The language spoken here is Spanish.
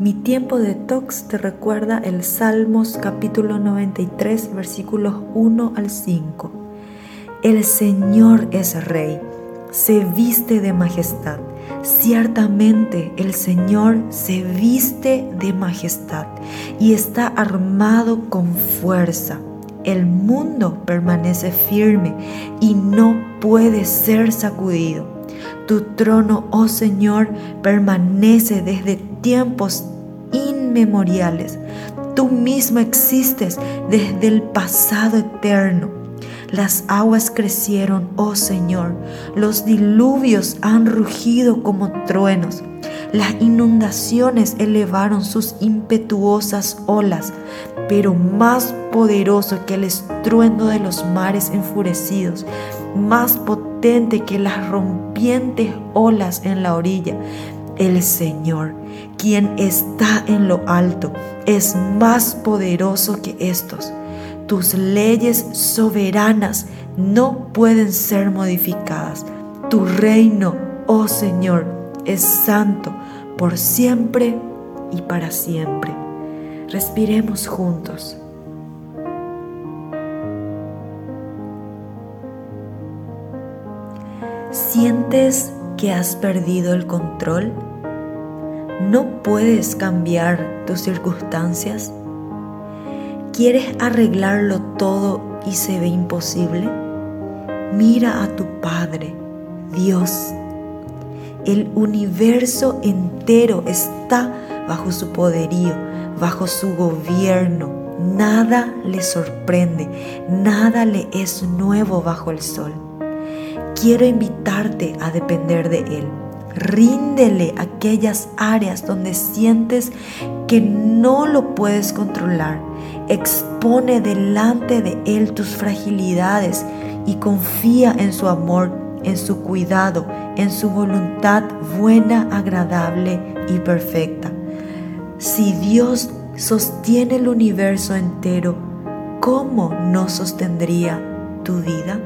Mi tiempo de tox te recuerda el Salmos capítulo 93 versículos 1 al 5. El Señor es rey, se viste de majestad. Ciertamente el Señor se viste de majestad y está armado con fuerza. El mundo permanece firme y no puede ser sacudido. Tu trono, oh Señor, permanece desde tiempos inmemoriales. Tú mismo existes desde el pasado eterno. Las aguas crecieron, oh Señor, los diluvios han rugido como truenos, las inundaciones elevaron sus impetuosas olas, pero más poderoso que el estruendo de los mares enfurecidos, más potente que las rompientes olas en la orilla, el Señor, quien está en lo alto, es más poderoso que estos. Tus leyes soberanas no pueden ser modificadas. Tu reino, oh Señor, es santo por siempre y para siempre. Respiremos juntos. ¿Sientes que has perdido el control? ¿No puedes cambiar tus circunstancias? ¿Quieres arreglarlo todo y se ve imposible? Mira a tu Padre, Dios. El universo entero está bajo su poderío, bajo su gobierno. Nada le sorprende, nada le es nuevo bajo el sol. Quiero invitarte a depender de Él Ríndele aquellas áreas donde sientes que no lo puedes controlar. Expone delante de Él tus fragilidades y confía en su amor, en su cuidado, en su voluntad buena, agradable y perfecta. Si Dios sostiene el universo entero, ¿cómo no sostendría tu vida?